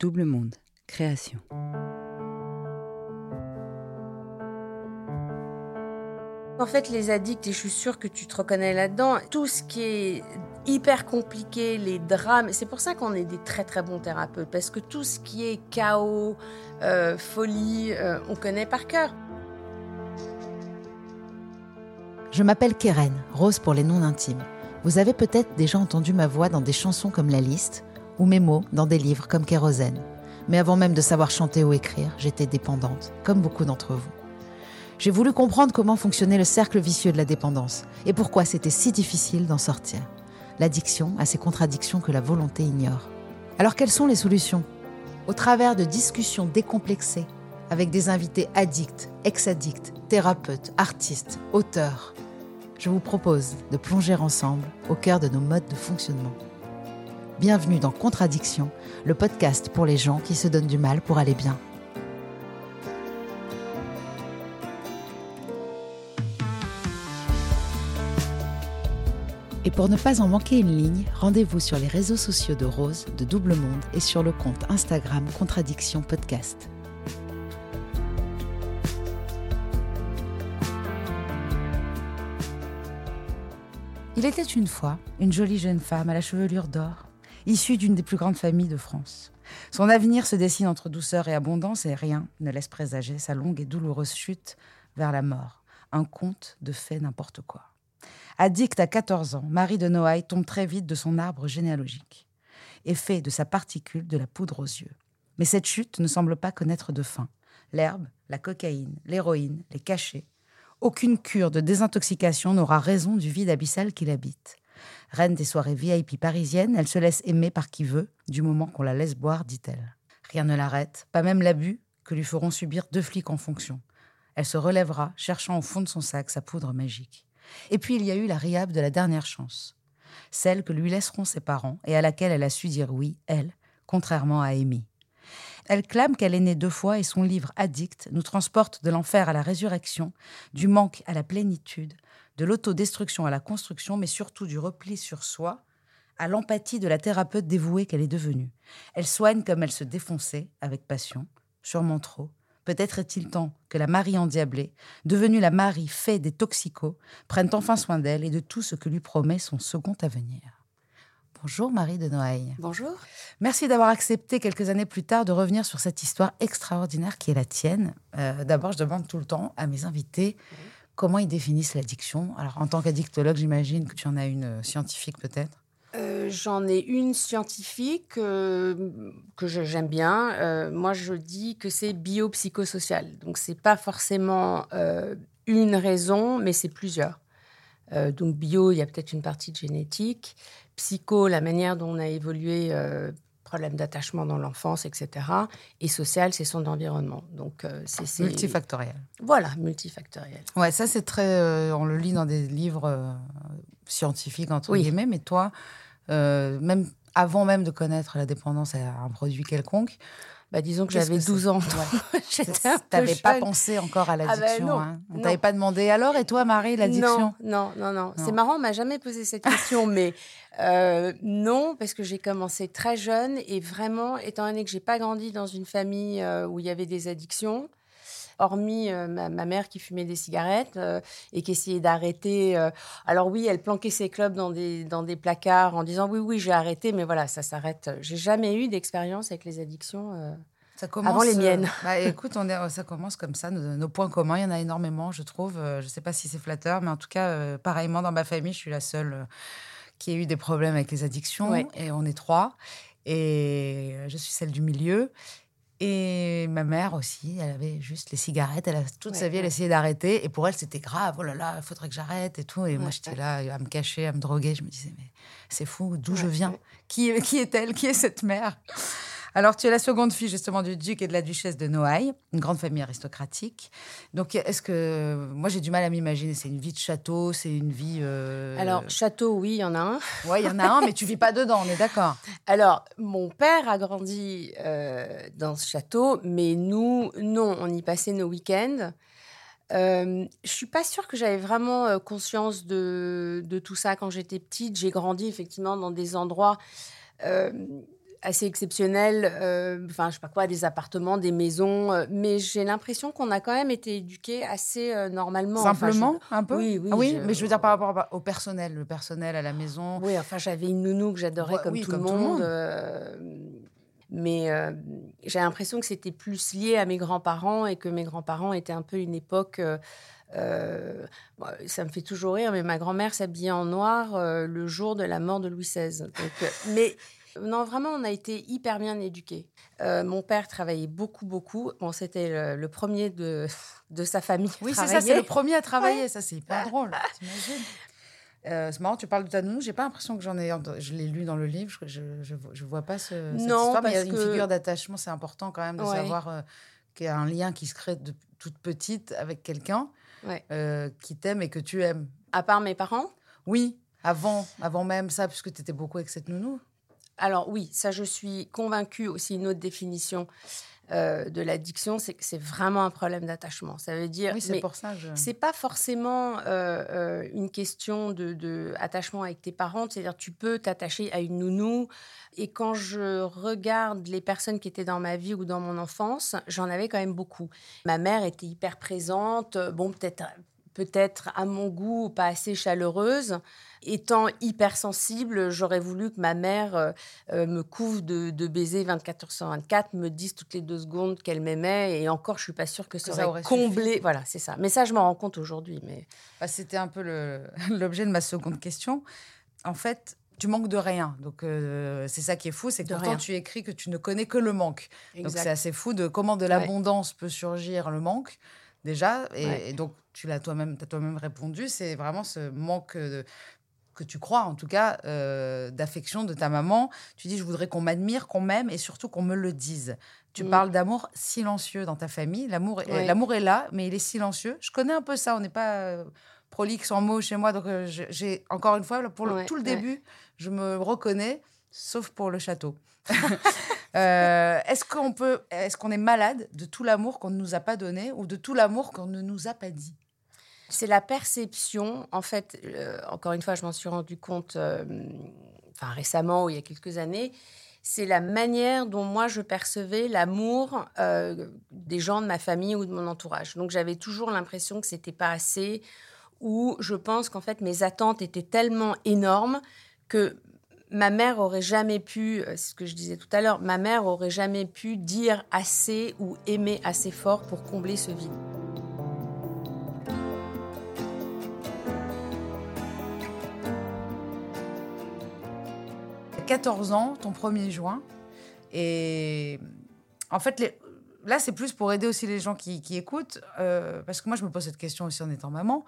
Double Monde, création. En fait, les addicts, et je suis sûre que tu te reconnais là-dedans, tout ce qui est hyper compliqué, les drames, c'est pour ça qu'on est des très très bons thérapeutes, parce que tout ce qui est chaos, euh, folie, euh, on connaît par cœur. Je m'appelle Keren, Rose pour les noms intimes. Vous avez peut-être déjà entendu ma voix dans des chansons comme La Liste, ou mes mots dans des livres comme Kérosène. Mais avant même de savoir chanter ou écrire, j'étais dépendante, comme beaucoup d'entre vous. J'ai voulu comprendre comment fonctionnait le cercle vicieux de la dépendance et pourquoi c'était si difficile d'en sortir. L'addiction a ces contradictions que la volonté ignore. Alors quelles sont les solutions? Au travers de discussions décomplexées avec des invités addicts, ex-addicts, thérapeutes, artistes, auteurs, je vous propose de plonger ensemble au cœur de nos modes de fonctionnement. Bienvenue dans Contradiction, le podcast pour les gens qui se donnent du mal pour aller bien. Et pour ne pas en manquer une ligne, rendez-vous sur les réseaux sociaux de Rose, de Double Monde et sur le compte Instagram Contradiction Podcast. Il était une fois une jolie jeune femme à la chevelure d'or issue d'une des plus grandes familles de France. Son avenir se dessine entre douceur et abondance et rien ne laisse présager sa longue et douloureuse chute vers la mort. Un conte de fait n'importe quoi. Addict à 14 ans, Marie de Noailles tombe très vite de son arbre généalogique et fait de sa particule de la poudre aux yeux. Mais cette chute ne semble pas connaître de fin. L'herbe, la cocaïne, l'héroïne, les cachets. Aucune cure de désintoxication n'aura raison du vide abyssal qui l'habite. Reine des soirées VIP parisiennes, elle se laisse aimer par qui veut, du moment qu'on la laisse boire, dit-elle. Rien ne l'arrête, pas même l'abus que lui feront subir deux flics en fonction. Elle se relèvera, cherchant au fond de son sac sa poudre magique. Et puis il y a eu la riable de la dernière chance, celle que lui laisseront ses parents et à laquelle elle a su dire oui, elle, contrairement à Amy. Elle clame qu'elle est née deux fois et son livre Addict nous transporte de l'enfer à la résurrection, du manque à la plénitude, de l'autodestruction à la construction, mais surtout du repli sur soi, à l'empathie de la thérapeute dévouée qu'elle est devenue. Elle soigne comme elle se défonçait, avec passion, sûrement trop. Peut-être est-il temps que la Marie endiablée, devenue la Marie fait des toxicos, prenne enfin soin d'elle et de tout ce que lui promet son second avenir. Bonjour Marie de Noailles. Bonjour. Merci d'avoir accepté quelques années plus tard de revenir sur cette histoire extraordinaire qui est la tienne. Euh, d'abord, je demande tout le temps à mes invités Comment ils définissent l'addiction Alors, en tant qu'addictologue, j'imagine que tu en as une euh, scientifique peut-être? Euh, J'en ai une scientifique euh, que j'aime bien. moi, je dis que c'est biopsychosocial. Donc, c'est pas forcément une raison, mais c'est plusieurs. Euh, donc bio, il y a peut-être une partie de génétique. Psycho, la manière dont on a évolué, euh, problème d'attachement dans l'enfance, etc. Et social, c'est son environnement. Donc euh, c'est Multifactoriel. Voilà, multifactoriel. Ouais, ça c'est très. euh, on le lit dans des livres scientifiques entre Oui. guillemets, mais toi, même avant même de connaître la dépendance à un produit quelconque, Bah, disons que j'avais que c'est 12 ans. Ouais. Peu t'avais pas pensé encore à Ah l'addiction. non, hein. On t'avait pas demandé. Alors et toi, Marie, l'addiction Non, non, non, non. C'est Non. marrant, on m'a jamais posé cette question, mais euh, non, parce que j'ai commencé très jeune et vraiment, étant donné que j'ai pas grandi dans une famille euh, où il y avait des addictions, hormis euh, ma, ma mère qui fumait des cigarettes euh, et qui essayait d'arrêter. euh, alors oui, elle planquait ses clubs dans des, dans des placards en disant oui, oui, j'ai arrêté, mais voilà, ça s'arrête. J'ai jamais eu d'expérience avec les addictions. Ça commence, Avant les miennes. bah, écoute, on est, ça commence comme ça. Nos, nos points communs, il y en a énormément, je trouve. Je sais pas si c'est flatteur, mais en tout cas, pareillement dans ma famille, je suis la seule qui a eu des problèmes avec les addictions. Ouais. Et on est trois. Et je suis celle du milieu. Et ma mère aussi, elle avait juste les cigarettes. Elle a toute sa vie, elle essayait d'arrêter. Et pour elle, c'était grave. Oh là là, il faudrait que j'arrête et tout. Et moi, j'étais là à me cacher, à me droguer. Je me disais, mais c'est fou, d'où je viens? ouais. qui, est- qui est-elle? Qui est cette mère? Alors, tu es la seconde fille justement du duc et de la duchesse de Noailles, une grande famille aristocratique. Donc, est-ce que moi j'ai du mal à m'imaginer C'est une vie de château, c'est une vie. euh, Alors château, oui, il y en a un. ouais, il y en a un, mais tu vis pas dedans, on est d'accord. Alors, mon père a grandi euh, dans ce château, mais nous, non, on y passait nos week-ends. Euh, je suis pas sûre que j'avais vraiment euh, conscience de, de tout ça quand j'étais petite. J'ai grandi effectivement dans des endroits euh, assez exceptionnels, euh, enfin, je sais pas quoi, des appartements, des maisons, euh, mais j'ai l'impression qu'on a quand même été éduqués assez euh, normalement. Enfin, je- Simplement, un peu. Oui, oui, Ah oui, je- mais je veux dire par rapport au personnel, le personnel à la maison. Oui, enfin, j'avais une nounou que j'adorais Ouais, comme, oui, tout, comme le tout le monde. mais j'ai l'impression que c'était plus lié à mes grands-parents et que mes grands-parents étaient un peu une époque. euh, ça me fait toujours rire, mais ma grand-mère s'habillait en noir euh, le jour de la mort de Louis XVI. Donc, euh, mais non, vraiment, on a été hyper bien éduqués. Euh, mon père travaillait beaucoup, beaucoup. Bon, c'était le, le premier de, de sa famille. Oui, c'est ça, c'est le premier à travailler. Ça, c'est hyper drôle. T'imagines Euh, c'est marrant, tu parles de ta nounou. J'ai pas l'impression que j'en ai. Je l'ai lu dans le livre. Je, je, je, vois- je vois pas ce, cette Non, histoire, mais il y a parce une que- figure d'attachement. C'est important quand même de Ouais. savoir euh, qu'il y a un lien qui se crée de toute petite avec quelqu'un Ouais. euh, qui t'aime et que tu aimes. À part mes parents, Oui, avant, avant même ça, puisque tu étais beaucoup avec cette nounou. Alors oui, ça je suis convaincue aussi une autre définition euh, de l'addiction, c'est que c'est vraiment un problème d'attachement. Ça veut dire, Oui, c'est pour ça je. c'est pas forcément euh, euh, une question de, de attachement avec tes parents. C'est-à-dire, tu peux t'attacher à une nounou. Et quand je regarde les personnes qui étaient dans ma vie ou dans mon enfance, j'en avais quand même beaucoup. Ma mère était hyper présente. Bon, peut-être. Peut-être à mon goût pas assez chaleureuse. Étant hypersensible, j'aurais voulu que ma mère euh, euh, me couvre de, de baisers 24 heures sur 24, me dise toutes les deux secondes qu'elle m'aimait. Et encore, je suis pas sûre que ça, Que ça aurait aurait comblé. Voilà, c'est ça. Mais ça, je m'en rends compte aujourd'hui. Mais Bah, C'était un peu l'objet de ma seconde question. En fait, tu manques de rien. Donc, euh, c'est ça qui est fou, c'est que De pourtant rien. tu écris que tu ne connais que le manque. Donc, c'est assez fou de comment de l'abondance peut surgir le manque, déjà. Et, Ouais. et donc, tu l'as toi-même as toi-même répondu. C'est vraiment ce manque de- que tu crois, en tout cas, euh, d'affection de ta maman. Tu dis, je voudrais qu'on m'admire, qu'on m'aime et surtout qu'on me le dise. Tu Mm. parles d'amour silencieux dans ta famille. L'amour Ouais. l'amour est là, mais il est silencieux. Je connais un peu ça. On n'est pas euh, prolixe en mots chez moi. Donc, euh, j'ai encore une fois, pour le- Ouais, tout le début, je me reconnais, sauf pour le château. Euh, est-ce qu'on peut, est-ce qu'on est malade de tout l'amour qu'on ne nous a pas donné ou de tout l'amour qu'on ne nous a pas dit? C'est la perception. En fait, euh, encore une fois, je m'en suis rendu compte euh, enfin, récemment ou il y a quelques années. C'est la manière dont moi je percevais l'amour des gens de ma famille ou de mon entourage. Donc j'avais toujours l'impression que c'était pas assez, ou je pense qu'en fait mes attentes étaient tellement énormes que ma mère aurait jamais pu, euh, c'est ce que je disais tout à l'heure, ma mère aurait jamais pu dire assez ou aimer assez fort pour combler ce vide. T'as 14 ans, ton 1er juin. Et en fait, là, c'est plus pour aider aussi les gens qui, qui écoutent. euh, parce que moi, je me pose cette question aussi en étant maman.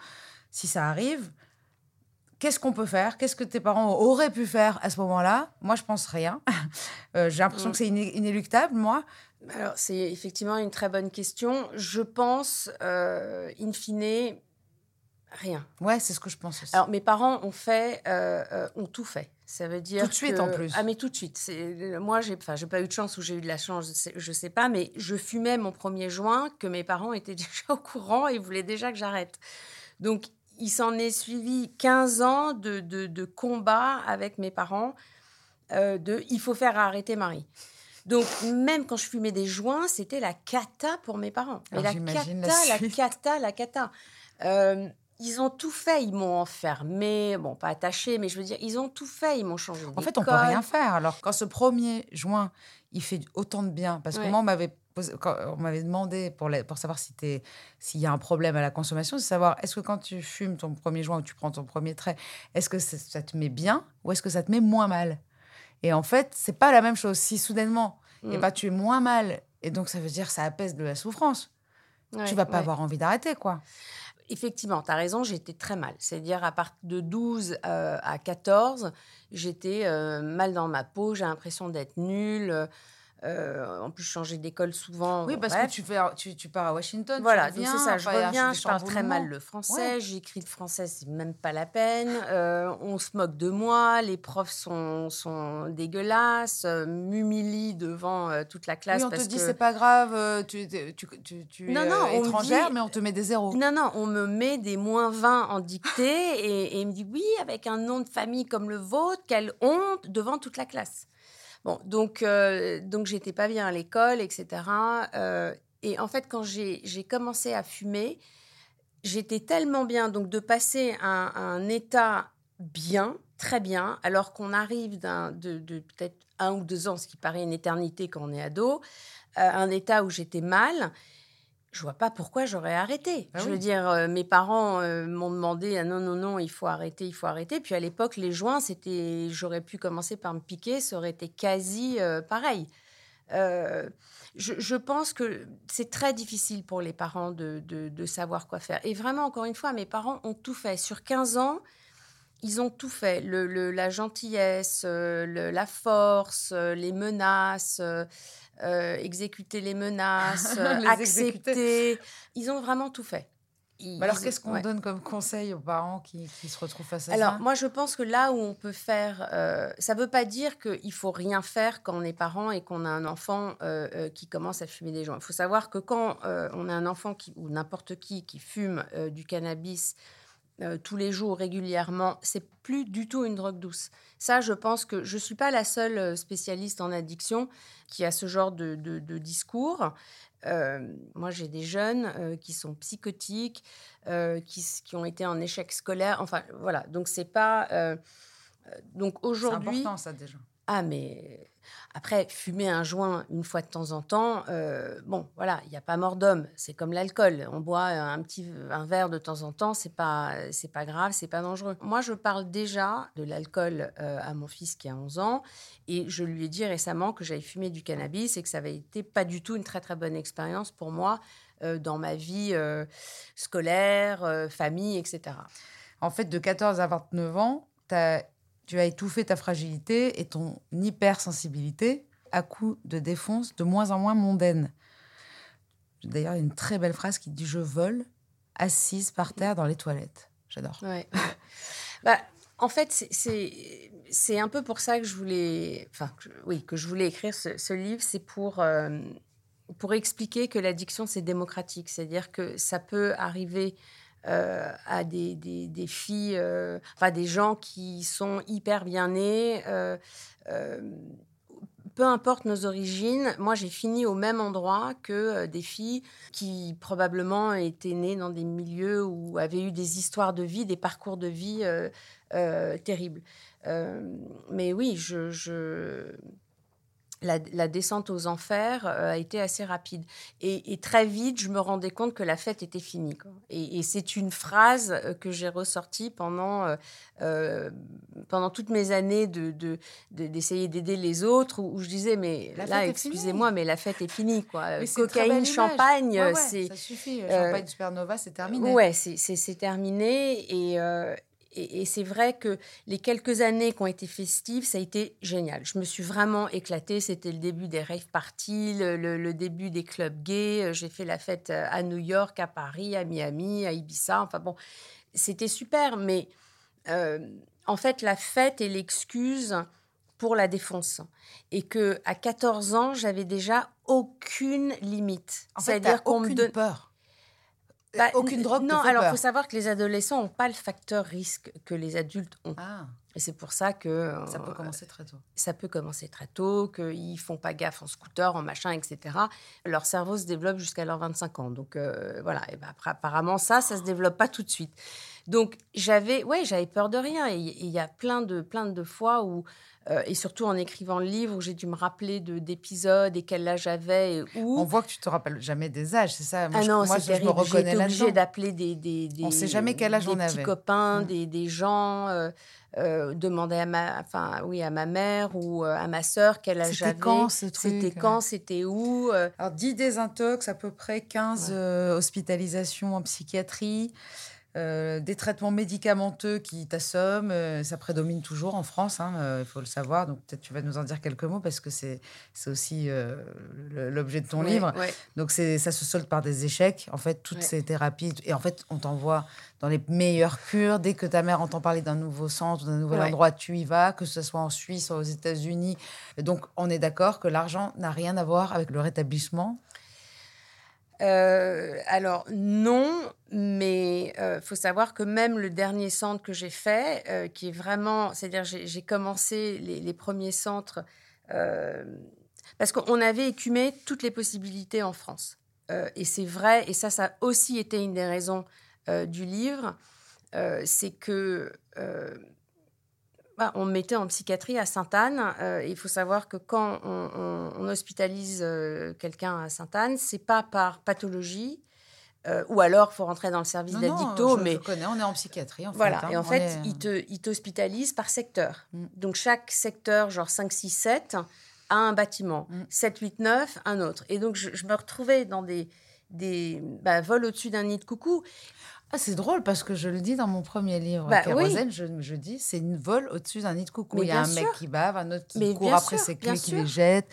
Si ça arrive, qu'est-ce qu'on peut faire? Qu'est-ce que tes parents auraient pu faire à ce moment-là? Moi, je pense rien. Euh, J'ai l'impression Mm. que c'est iné- inéluctable, moi. Alors, c'est effectivement une très bonne question. Je pense, euh, in fine, rien. Ouais, c'est ce que je pense aussi. Alors, mes parents ont fait, euh, euh, ont tout fait. Ça veut dire Tout de suite, que- en plus. Ah, mais tout de suite. Moi, j'ai, enfin, j'ai pas eu de chance ou j'ai eu de la chance, je sais, je sais pas, mais je fumais mon premier joint que mes parents étaient déjà au courant et voulaient déjà que j'arrête. Donc, il s'en est suivi 15 ans de, de, de combat avec mes parents euh, de il faut faire arrêter Marie. Donc, même quand je fumais des joints, c'était la cata pour mes parents. Mais la la cata, la, suite. cata, la cata. Euh, ils ont tout fait. Ils m'ont enfermé, bon, pas attaché, mais je veux dire, ils ont tout fait. Ils m'ont changé En fait, on peut rien faire. Alors, quand ce premier juin, il fait autant de bien, parce que moi, on m'avait quand on m'avait demandé pour, la- pour savoir si s'il y a un problème à la consommation, c'est savoir est-ce que quand tu fumes ton premier joint ou tu prends ton premier trait, est-ce que ça, ça te met bien ou est-ce que ça te met moins mal? Et en fait, c'est pas la même chose. Si soudainement, eh Mm. ben, tu es moins mal, et donc ça veut dire que ça apaise de la souffrance, Ouais, tu vas pas ouais. avoir envie d'arrêter, quoi. Effectivement, tu as raison, j'étais très mal. C'est-à-dire, à partir de 12 euh, à 14, j'étais euh, mal dans ma peau, j'ai l'impression d'être nulle. Euh, en plus, je changeais d'école souvent. Oui, parce bref. que tu, fais, tu, tu pars à Washington, Voilà, c'est ça, je reviens, je parle très mal le français, j'écris le français, c'est même pas la peine. Euh, on se moque de moi, les profs sont, sont dégueulasses, euh, m'humilient devant euh, toute la classe. Oui, on te dit que... c'est pas grave, tu, tu, tu, tu- tu Non, es non, étrangère, dit- mais on te met des zéros. Non, non, on me met des moins 20 en dictée et, et il me dit oui, avec un nom de famille comme le vôtre, quelle honte devant toute la classe. Bon, donc, euh, donc j'étais pas bien à l'école, etc. Euh, et en fait, quand j'ai commencé à fumer, j'étais tellement bien. Donc, de passer à un, état bien, très bien, alors qu'on arrive de, de peut-être un ou deux ans, ce qui paraît une éternité quand on est ado, à un état où j'étais mal, je vois pas pourquoi j'aurais arrêté. Ah je oui. veux dire, euh, mes parents euh, m'ont demandé ah non non non, il faut arrêter, il faut arrêter. Puis à l'époque, les joints, c'était, j'aurais pu commencer par me piquer, ça aurait été quasi euh, pareil. Je, je pense que c'est très difficile pour les parents de, de, de savoir quoi faire. Et vraiment, encore une fois, mes parents ont tout fait. Sur 15 ans, ils ont tout fait. Le, le- la gentillesse, le- la force, les menaces, euh, exécuter les menaces, euh, Les accepter. Ils ont vraiment tout fait. Ils- alors, qu'est-ce qu'on ouais. donne comme conseil aux parents qui, qui se retrouvent face à Alors, ça moi, je pense que là où on peut faire, euh, ça ne veut pas dire qu'il faut rien faire quand on est parent et qu'on a un enfant euh, qui commence à fumer des joints. Il faut savoir que quand euh, on a un enfant qui, ou n'importe qui qui fume du cannabis euh, tous les jours régulièrement, c'est plus du tout une drogue douce. Ça, je pense que je suis pas la seule euh, spécialiste en addiction qui a ce genre de, de- de discours. Euh, moi, j'ai des jeunes euh, qui sont psychotiques, qui, qui ont été en échec scolaire. Enfin, voilà. Donc, c'est pas. donc, C'est aujourd'hui. important, ça, déjà. Ah, mais après, fumer un joint une fois de temps en temps, euh, bon, voilà, il n'y a pas mort d'homme. C'est comme l'alcool. On boit un petit un verre de temps en temps, c'est pas, c'est pas grave, c'est pas dangereux. Moi, je parle déjà de l'alcool euh, à mon fils qui a 11 ans et je lui ai dit récemment que j'avais fumé du cannabis et que ça avait été pas du tout une très très bonne expérience pour moi euh, dans ma vie scolaire, famille, etc. En fait, de 14 à 29 ans, t'as- tu as étouffé ta fragilité et ton hypersensibilité à coup de défonce de moins en moins mondaine. D'ailleurs, une très belle phrase qui dit Je vole assise par terre dans les toilettes. J'adore. Bah, en fait, c'est- un peu pour ça que je voulais, enfin, oui, que je voulais écrire ce, ce livre. C'est pour euh, pour expliquer que l'addiction c'est démocratique, c'est-à-dire que ça peut arriver euh, à des, filles, euh, enfin des gens qui sont hyper bien nés. euh, peu importe nos origines, moi j'ai fini au même endroit que des filles qui probablement étaient nées dans des milieux où avaient eu des histoires de vie, des parcours de vie terribles. Mais oui, je- la, la descente aux enfers euh, a été assez rapide. Et, et très vite, je me rendais compte que la fête était finie. quoi. Et, et c'est une phrase euh, que j'ai ressortie pendant, euh, euh, pendant toutes mes années de, de- de- d'essayer d'aider les autres, où, où je disais, mais La là, excusez-moi, mais la fête est finie. Quoi. Cocaïne, champagne, Ouais, ouais, c'est... ça suffit. euh, Champagne supernova, c'est terminé. Ouais, c'est terminé. Et, euh, et, c'est vrai que les quelques années qui ont été festives, ça a été génial. Je me suis vraiment éclatée. C'était le début des rave parties, le, début des clubs gays. J'ai fait la fête à New York, à Paris, à Miami, à Ibiza. Enfin bon, c'était super. Mais euh, en fait, la fête est l'excuse pour la défonce. Et que à 14 ans, j'avais déjà aucune limite. C'est-à-dire qu'on me donne peur. Bah, aucune drogue Non, alors il faut savoir que les adolescents n'ont pas le facteur risque que les adultes ont. Ah. Et c'est pour ça que... Ça peut commencer très tôt. Ça peut commencer très tôt, qu'ils font pas gaffe en scooter, en machin, etc. Leur cerveau se développe jusqu'à leurs 25 ans. Donc euh, voilà, et ben après, apparemment ça, ça se développe pas tout de suite. Donc j'avais ouais, j'avais peur de rien. Et il y a plein de, plein de fois où euh, et surtout en écrivant le livre, où j'ai dû me rappeler d'épisodes et quel âge j'avais. Où... On voit que tu te rappelles jamais des âges, c'est ça moi, Ah non, c'est je, me reconnais là obligée d'appeler des, des, des, On sait jamais quel âge on avait. Des copains, mm. des, des gens. Euh, euh, demander à ma, enfin oui, à ma mère ou à ma sœur quel âge j'avais. C'était quand ce truc C'était quand C'était où Alors 10 désintox, à peu près 15 hospitalisations en psychiatrie. Euh, des traitements médicamenteux qui t'assomment, euh, ça prédomine toujours en France, hein, euh, il faut le savoir. Donc peut-être tu vas nous en dire quelques mots parce que c'est aussi l'objet de ton livre. Donc ça se solde par des échecs, en fait, toutes ces thérapies. Et en fait, on t'envoie dans les meilleures cures. Dès que ta mère entend parler d'un nouveau centre, d'un nouvel endroit, tu y vas, que ce soit en Suisse, ou aux États-Unis. Donc on est d'accord que l'argent n'a rien à voir avec le rétablissement euh, alors non, mais euh, faut savoir que même le dernier centre que j'ai fait, euh, qui est vraiment, c'est-à-dire j'ai commencé les, premiers centres parce qu'on avait écumé toutes les possibilités en France. et c'est vrai, et ça, ça a aussi été une des raisons du livre, c'est que bah, on me mettait en psychiatrie à Sainte-Anne. Euh, il faut savoir que quand on, hospitalise euh, quelqu'un à Sainte-Anne, c'est pas par pathologie. Euh, ou alors, il faut rentrer dans le service d'addicto. mais je connais, on est en psychiatrie. En voilà, fait, hein. et en fait, il te, t'hospitalise par secteur. Mm. Donc, chaque secteur, genre 5, 6, 7, a un bâtiment. 7, 8, 9, un autre. Et donc, je, me retrouvais dans des, des bah, vols au-dessus d'un nid de coucou. Ah, c'est drôle parce que je le dis dans mon premier livre, bah, je, dis c'est une vol au-dessus d'un nid de coucou. Il y a un mec qui bave, un autre qui court après ses clés, qui les jette.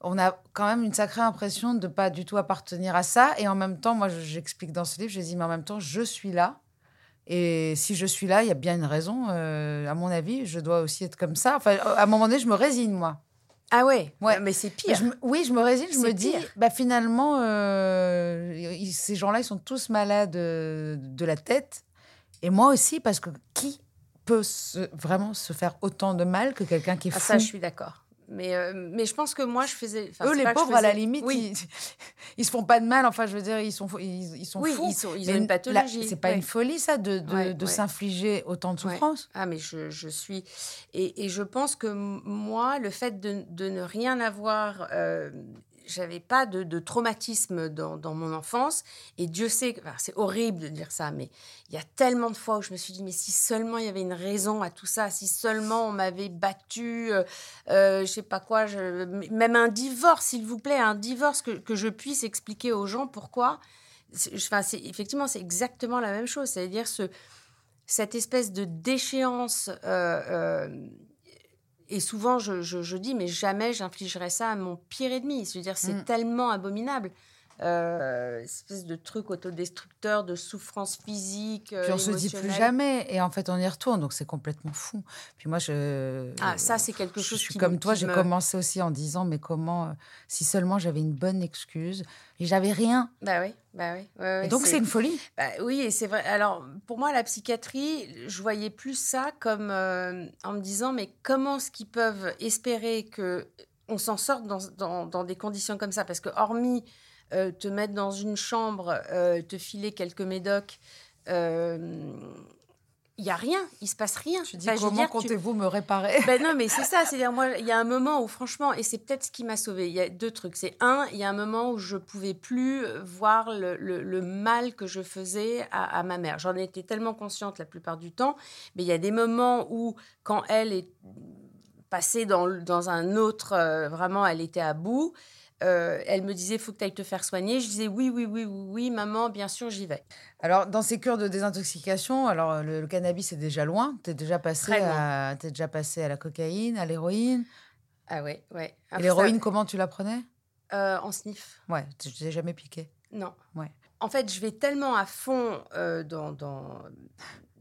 On a quand même une sacrée impression de pas du tout appartenir à ça. Et en même temps, moi, j'explique dans ce livre, je dis, mais en même temps, je suis là. Et si je suis là, il y a bien une raison. Euh, à mon avis, je dois aussi être comme ça. Enfin, à un moment donné, je me résigne, moi. Ah ouais, ouais. mais c'est pire. oui, je me résigne, je me dis, bah finalement, euh, ces gens-là, ils sont tous malades de, la tête. Et moi aussi, parce que qui peut vraiment se faire autant de mal que quelqu'un qui est fou ah, Ça, je suis d'accord. Mais, euh, mais je pense que moi, je faisais. Eux, les pauvres, à la limite, oui. ils, se font pas de mal. Enfin, je veux dire, ils sont, ils, sont oui, fous. Ils, sont, ils ont une pathologie. C'est pas une folie, ça, de, de, de s'infliger autant de souffrance. Ah, mais je, je suis. Et, et, je pense que moi, le fait de, de ne rien avoir. Euh, j'avais pas de, traumatisme dans, mon enfance. Et Dieu sait, c'est horrible de dire ça, mais il y a tellement de fois où je me suis dit, mais si seulement il y avait une raison à tout ça, si seulement on m'avait battu, euh, euh, je sais pas quoi, même un divorce, s'il vous plaît, un divorce que, que, je puisse expliquer aux gens pourquoi. Enfin, effectivement, c'est exactement la même chose, c'est-à-dire ce, cette espèce de déchéance. Euh, euh et souvent, je, je, dis, mais jamais j'infligerai ça à mon pire ennemi. C'est-à-dire, c'est mm. tellement abominable. Euh, espèce de truc autodestructeur, de souffrance physique. Puis on se dit plus jamais, et en fait on y retourne, donc c'est complètement fou. Puis moi, je. Ah, ça, c'est quelque chose je suis Comme toi, j'ai commencé aussi en disant, mais comment, euh, si seulement j'avais une bonne excuse, et j'avais rien. Bah oui, bah oui. donc c'est une folie. Bah, oui, et c'est vrai. Alors, pour moi, la psychiatrie, je voyais plus ça comme euh, en me disant, mais comment est-ce qu'ils peuvent espérer que on s'en sorte dans, dans, dans, des conditions comme ça? Parce que, hormis euh, te mettre dans une chambre, euh, te filer quelques médocs. il euh, y a rien, il se passe rien. Je dis comment comptez-vous me réparer? Ben non, mais c'est ça. C'est-à-dire moi, il y a un moment où franchement, et c'est peut-être ce qui m'a sauvée. Il y a deux trucs. C'est un, il y a un moment où je pouvais plus voir le, le, mal que je faisais à, à ma mère. J'en étais tellement consciente la plupart du temps, mais il y a des moments où, quand elle est passée dans, dans un autre, vraiment, elle était à bout. Euh, elle me disait, faut que tu ailles te faire soigner. Je disais, oui, oui, oui, oui, oui, maman, bien sûr, j'y vais. Alors, dans ces cures de désintoxication, alors le, le cannabis est déjà loin. Tu es déjà passé à, t'es déjà passé à la cocaïne, à l'héroïne. Ah ouais, ouais. Et Après l'héroïne, ça, comment tu la prenais euh, En sniff. Ouais, tu t'es jamais piqué? Non. Ouais. En fait, je vais tellement à fond euh, dans, dans,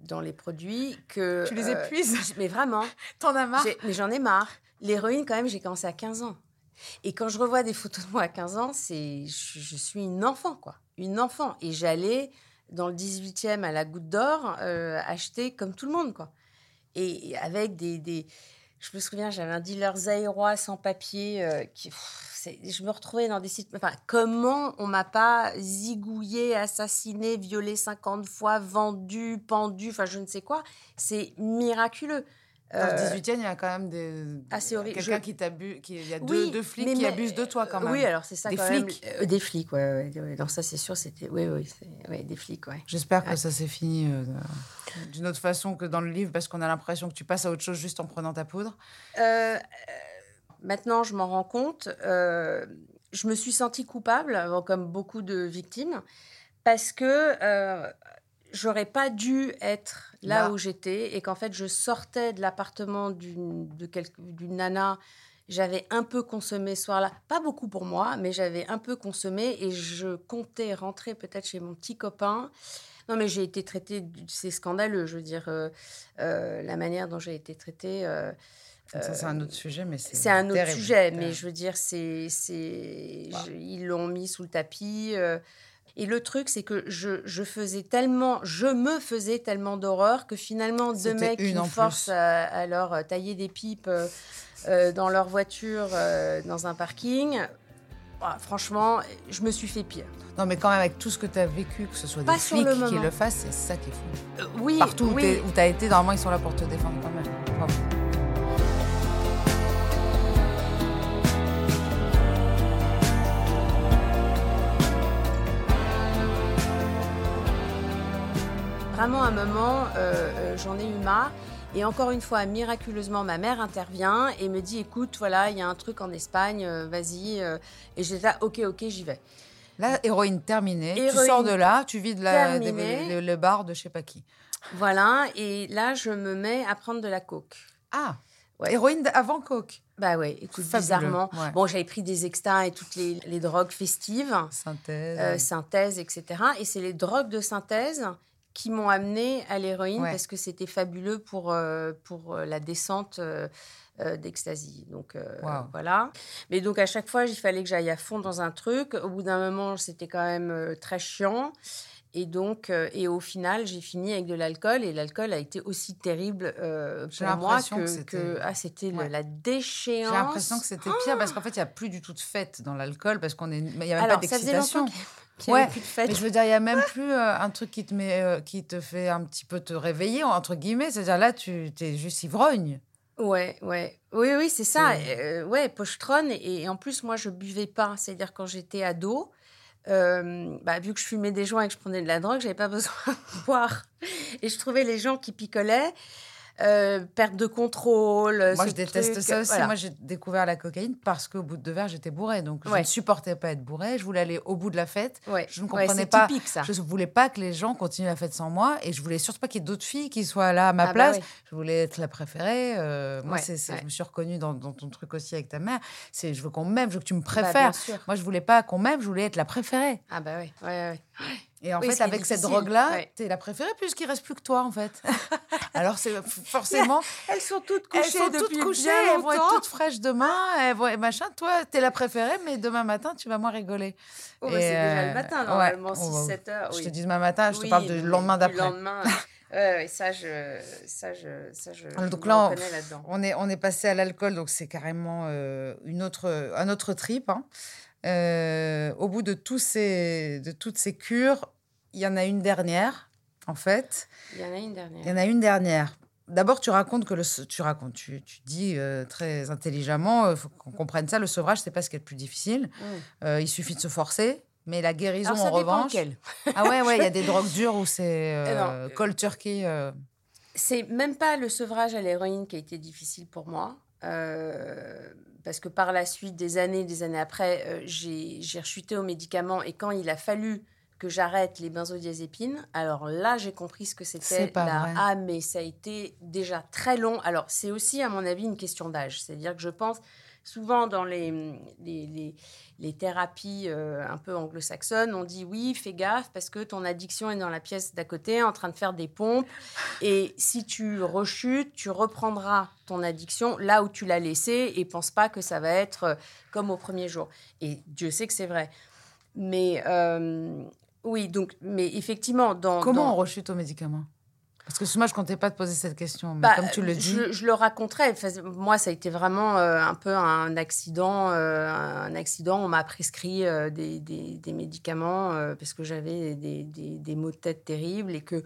dans les produits que. Tu les épuises? Mais vraiment. T'en as marre? Mais j'en ai marre. L'héroïne, quand même, j'ai commencé à 15 ans. Et quand je revois des photos de moi à 15 ans, c'est je, suis une enfant, quoi. Une enfant. Et j'allais dans le 18e à la Goutte d'Or euh, acheter comme tout le monde, quoi. Et avec des. des je me souviens, j'avais un dealer zaïrois sans papier euh, je me retrouvais dans des sites. Enfin, comment on m'a pas zigouillé, assassiné, violé 50 fois, vendu, pendu, enfin, je ne sais quoi. C'est miraculeux. Dans le Euh, 18e, il y a quand même des... Ah, c'est horrible. quelqu'un Je- qui t'abuse. qui- Il y a oui, deux, flics mais- qui mais- abusent de toi quand même. Oui, alors c'est ça Des quand flics. même. Euh, des flics, ouais, ouais, ouais. Non, ça c'est sûr, c'était. Oui, oui, ouais, des flics, ouais. J'espère que ça s'est fini euh, d'une autre façon que dans le livre, parce qu'on a l'impression que tu passes à autre chose juste en prenant ta poudre. Euh, euh, maintenant, je m'en rends compte. euh, je me suis sentie coupable, euh, comme beaucoup de victimes, parce que euh, j'aurais pas dû être là, Là. où j'étais et qu'en fait, je sortais de l'appartement d'une nana. J'avais un peu consommé ce soir-là, pas beaucoup pour moi, mais j'avais un peu consommé et je comptais rentrer peut-être chez mon petit copain. Non, mais j'ai été traitée, c'est scandaleux, je veux dire, euh, euh, la manière dont j'ai été traitée. euh, ça, c'est un autre sujet, mais c'est. c'est un autre terrible, sujet, mais je veux dire, c'est, c'est, Wow. ils l'ont mis sous le tapis. Et le truc, c'est que je, je faisais tellement, je me faisais tellement d'horreur que finalement, deux mecs qui me forcent à, à leur euh, tailler des pipes euh, euh, dans leur voiture euh, dans un parking. ah, franchement, je me suis fait pire. Non, mais quand même, avec tout ce que tu as vécu, que ce soit Pas des flics le qui le fassent, c'est ça qui est fou. Euh, oui, Partout oui. où tu as été, normalement, ils sont là pour te défendre quand même. Bravo. Vraiment, un moment, euh, euh, j'en ai eu marre. Et encore une fois, miraculeusement, ma mère intervient et me dit écoute, voilà, il y a un truc en Espagne, euh, vas-y. Et j'étais là ok, ok, j'y vais. Là, héroïne terminée. tu Héroïne sors de là, tu vides la, des- terminée. le, le bar de je sais pas qui. Voilà. Et là, je me mets à prendre de la coke. Ah, Ouais. héroïne avant Coke. Bah ouais, écoute, Fabuleux, bizarrement. ouais. Bon, j'avais pris des extas et toutes les, les drogues festives, Synthèse. euh, synthèse, etc. Et c'est les drogues de synthèse qui m'ont amené à l'héroïne Ouais. parce que c'était fabuleux pour, euh, pour euh, la descente euh, euh, d'ecstasy. Donc euh, Wow. voilà. Mais donc à chaque fois, il fallait que j'aille à fond dans un truc. Au bout d'un moment, c'était quand même très chiant. Et donc, et au final, j'ai fini avec de l'alcool et l'alcool a été aussi terrible pour moi que, que ah, c'était Ouais. la déchéance. J'ai l'impression que c'était pire parce qu'en fait, il n'y a plus du tout de fête dans l'alcool parce qu'on est. Il n'y a même Alors, pas d'excitation. Qu'il Ouais, plus de fête. Mais je veux dire, il n'y a même plus euh, un truc qui te, met, euh, qui te fait un petit peu te réveiller, entre guillemets. C'est-à-dire là, tu es juste ivrogne. Ouais, ouais. Oui, oui, c'est ça. Euh, ouais, pochetronne. Et, et en plus, moi, je buvais pas. C'est-à-dire, quand j'étais ado, euh, bah, vu que je fumais des joints et que je prenais de la drogue, j'avais pas besoin de boire. Et je trouvais les gens qui picolaient, euh, perte de contrôle. Moi, ce je déteste truc, ça aussi. voilà. Moi, j'ai découvert la cocaïne parce qu'au bout de deux verres, j'étais bourrée. Donc, je Ouais. ne supportais pas être bourrée. Je voulais aller au bout de la fête. Ouais. Je ne Ouais, comprenais c'est pas. typique, ça. Je ne voulais pas que les gens continuent la fête sans moi. Et je voulais surtout pas qu'il y ait d'autres filles qui soient là à ma Ah bah place. ouais. Je voulais être la préférée. euh, moi, Ouais, ouais. je me suis reconnue dans, dans ton truc aussi avec ta mère. C'est, je veux qu'on m'aime, je veux que tu me Bah, préfères. bien sûr. moi, je voulais pas qu'on m'aime, je voulais être la préférée. Ah bah ouais, ouais, ouais. Et en Oui, fait, avec cette drogue-là, ouais. t'es la préférée puisqu'il reste plus que toi, en fait. Alors, c'est forcément. Elles sont toutes Elles couchées sont depuis toutes couchées, bien elles vont être toutes fraîches demain, elles vont, et machin. Toi, t'es la préférée, mais demain matin, tu vas moins rigoler. Oh, bah, Et, c'est déjà euh, le matin, ouais. normalement, bah, 6-7 heures. Je te dis demain matin, je te parle du lendemain d'après. lendemain. ouais, ouais, ça, je, ça, je, ça, je, je Donc là. On est, on est passé à l'alcool, donc c'est carrément euh, une autre, un autre trip. hein. Euh, au bout de, tous ces, de toutes ces cures, il y en a une dernière, en fait. Il y en a une dernière. Il y en a une dernière. D'abord, tu racontes que le, tu racontes, tu, tu dis euh, très intelligemment, il faut qu'on comprenne ça. Le sevrage, c'est pas ce qui est le plus difficile. Mm. Euh, il suffit de se forcer, mais la guérison, Alors, ça en revanche. quelle. Ah ouais, ouais, il y a des drogues dures où c'est euh, turkey. euh, C'est même pas le sevrage à l'héroïne qui a été difficile pour moi. euh, parce que par la suite, des années, des années après, euh, j'ai rechuté aux médicaments. Et quand il a fallu que j'arrête les benzodiazépines, alors là, j'ai compris ce que c'était. C'est pas la-. Ah, mais ça a été déjà très long. Alors, c'est aussi, à mon avis, une question d'âge. C'est-à-dire que je pense souvent dans les, les, les- les thérapies euh, un peu anglo-saxonnes, on dit oui, fais gaffe parce que ton addiction est dans la pièce d'à côté en train de faire des pompes. Et si tu rechutes, tu reprendras ton addiction là où tu l'as laissée et pense pas que ça va être euh, comme au premier jour. Et Dieu sait que c'est vrai. Mais euh, oui, donc, mais effectivement, dans. Comment dans- on rechute aux médicaments Parce que moi, je comptais pas te poser cette question, mais Bah, comme tu le dis. Je, je le raconterai. Enfin, moi, ça a été vraiment euh, un peu un accident. euh, un accident. On m'a prescrit euh, des, des- des médicaments parce que j'avais des, des- maux de tête terribles et que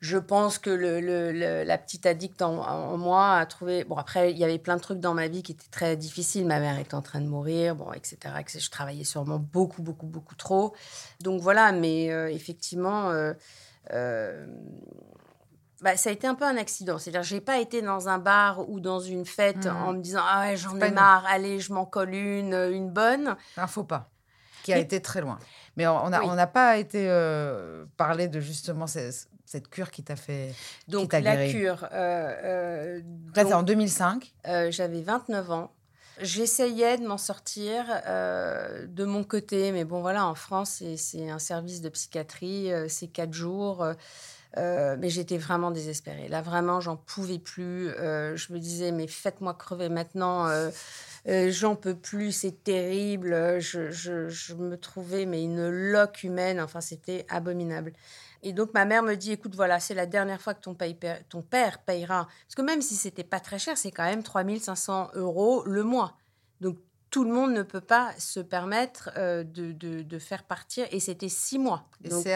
je pense que le, le- le- la petite addict en, en moi a trouvé. Bon, après, il y avait plein de trucs dans ma vie qui étaient très difficiles. Ma mère était en train de mourir, bon, etc. etc. Je travaillais sûrement beaucoup, beaucoup, beaucoup trop. Donc voilà, mais euh, effectivement. euh, euh, bah, ça a été un peu un accident. C'est-à-dire, j'ai pas été dans un bar ou dans une fête Mhm. en me disant ah ouais j'en ai marre, allez je m'en colle une, une bonne. Un faux pas qui a été très loin. Mais on n'a Oui. on n'a pas été euh, parler de justement ce- cette cure qui t'a fait. Donc la guéri. cure. euh, euh, Là, donc, en 2005. euh, j'avais 29 ans. J'essayais de m'en sortir euh, de mon côté, mais bon voilà, en France, c'est- c'est un service de psychiatrie, euh, c'est quatre jours. euh, euh, mais j'étais vraiment désespérée. Là, vraiment, j'en pouvais plus. Euh, je me disais, mais faites-moi crever maintenant. euh, j'en peux plus, c'est terrible. Je, je- me trouvais, mais une loque humaine. Enfin, c'était abominable. Et donc, ma mère me dit, écoute, voilà, c'est la dernière fois que ton, ton père payera. Parce que même si c'était pas très cher, c'est quand même 3500 euros le mois. Donc, tout le monde ne peut pas se permettre euh, de, de- de faire partir. Et c'était six mois. Donc, c'est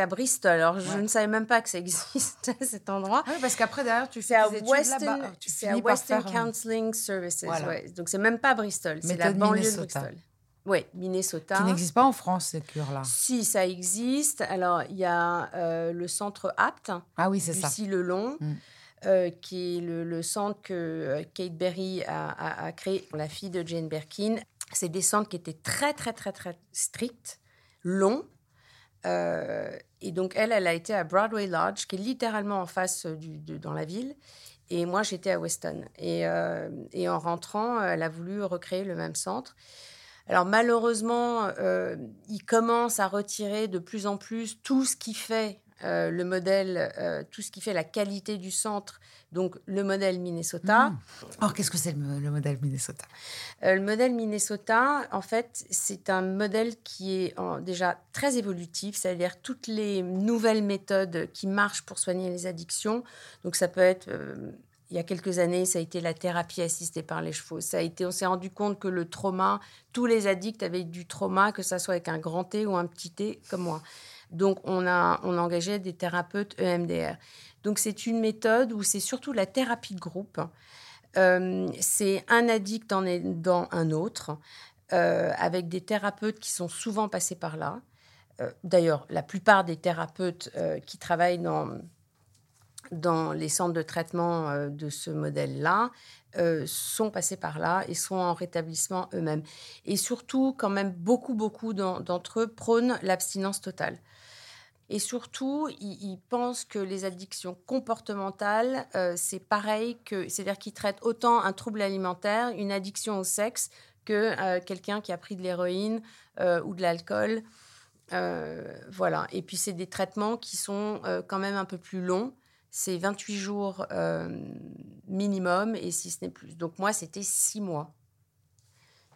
à. Bristol. Alors, je Ouais. ne savais même pas que ça existait, cet endroit. Ah oui, parce qu'après, derrière, tu fais à Western, c'est à Western faire, euh, Counseling Services. Voilà. ouais. Donc, c'est même pas Bristol, c'est la banlieue Minnesota. de Bristol. Oui, Minnesota. Qui n'existe pas en France, ces cures-là. Si, ça existe. Alors, il y a euh, le centre APT, Ah oui, c'est ça. Lucie Lelong, Mm. Euh, qui est le, centre que euh, Kate Berry a, créé, la fille de Jane Birkin. C'est des centres qui étaient très, très, très, très stricts, longs. Euh, et donc, elle, elle a été à Broadway Lodge, qui est littéralement en face dans la ville. Et moi, j'étais à Weston. Et, et en rentrant, elle a voulu recréer le même centre. Alors malheureusement, euh, il commence à retirer de plus en plus tout ce qui fait euh, le modèle, euh, tout ce qui fait la qualité du centre, donc le modèle Minnesota. Mm. Alors, qu'est-ce que c'est le, le modèle Minnesota? Euh, le modèle Minnesota, en fait, c'est un modèle qui est en- déjà très évolutif, c'est-à-dire toutes les nouvelles méthodes qui marchent pour soigner les addictions. Donc ça peut être, il y a quelques années, ça a été la thérapie assistée par les chevaux. Ça a été, on s'est rendu compte que le trauma, tous les addicts avaient du trauma, que ça soit avec un grand T ou un petit T, comme moi. Donc on a, on engageait des thérapeutes EMDR. Donc c'est une méthode où c'est surtout la thérapie de groupe. Euh, c'est un addict en aidant un autre, euh, avec des thérapeutes qui sont souvent passés par là. Euh, D'ailleurs, la plupart des thérapeutes qui travaillent dans, dans les centres de traitement de ce modèle-là sont passés par là et sont en rétablissement eux-mêmes. Et surtout, quand même, beaucoup, beaucoup d'en- d'entre eux prônent l'abstinence totale. Et surtout, ils, ils pensent que les addictions comportementales, euh, c'est pareil que, c'est-à-dire qu'ils traitent autant un trouble alimentaire, une addiction au sexe, que euh, quelqu'un qui a pris de l'héroïne euh, ou de l'alcool. Voilà. Et puis, c'est des traitements qui sont quand même un peu plus longs. C'est 28 jours minimum, et si ce n'est plus. Donc, moi, c'était six mois.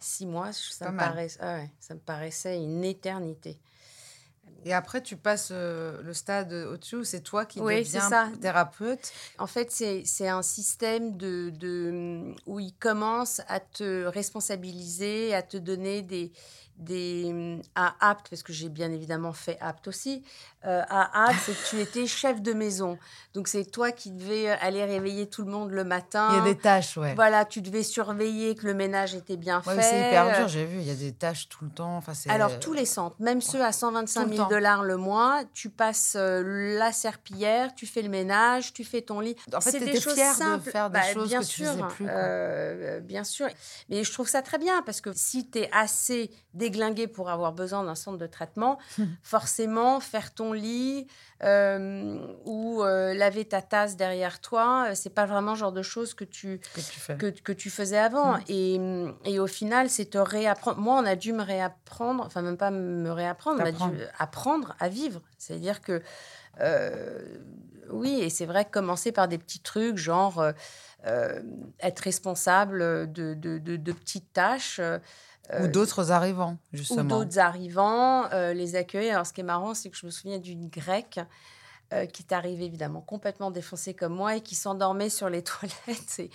Six mois, ça Pas me, mal. paraissait, ah ouais, ça me paraissait une éternité. Et après, tu passes euh, le stade au-dessus, c'est toi qui Oui, deviens ça. thérapeute. En fait, c'est un système de, de, où il commence à te responsabiliser, à te donner des, des, à Apt, parce que j'ai bien évidemment fait Apt aussi, euh, à Apt, c'est que tu étais chef de maison. Donc c'est toi qui devais aller réveiller tout le monde le matin. Il y a des tâches, ouais. Voilà, tu devais surveiller que le ménage était bien Ouais, fait. c'est hyper dur, j'ai vu. Il y a des tâches tout le temps. Enfin, c'est- Alors, tous les centres, même ceux à 125 Tout le 000 temps. dollars le mois, tu passes euh, la serpillière, tu fais le ménage, tu fais ton lit. En fait, C'est des choses fière de simples. faire des Bah, choses bien que tu sûr, faisais plus, euh, bien sûr. Mais je trouve ça très bien parce que si tu es assez déglingué pour avoir besoin d'un centre de traitement, forcément, faire ton lit euh, ou euh, laver ta tasse derrière toi, euh, c'est pas vraiment le genre de choses que tu, que tu fais. que, que tu faisais avant. Mm. Et, et au final, c'est te réapprendre. Moi, on a dû me réapprendre, enfin, même pas me réapprendre, on a dû apprendre à vivre. C'est-à-dire que, euh, oui, et c'est vrai que commencer par des petits trucs, genre euh, être responsable de, de, de- de petites tâches. Euh, Ou d'autres arrivants, ou justement. d'autres arrivants, euh, les accueillir. Alors, ce qui est marrant, c'est que je me souviens d'une grecque euh, qui est arrivée évidemment complètement défoncée comme moi et qui s'endormait sur les toilettes. Et,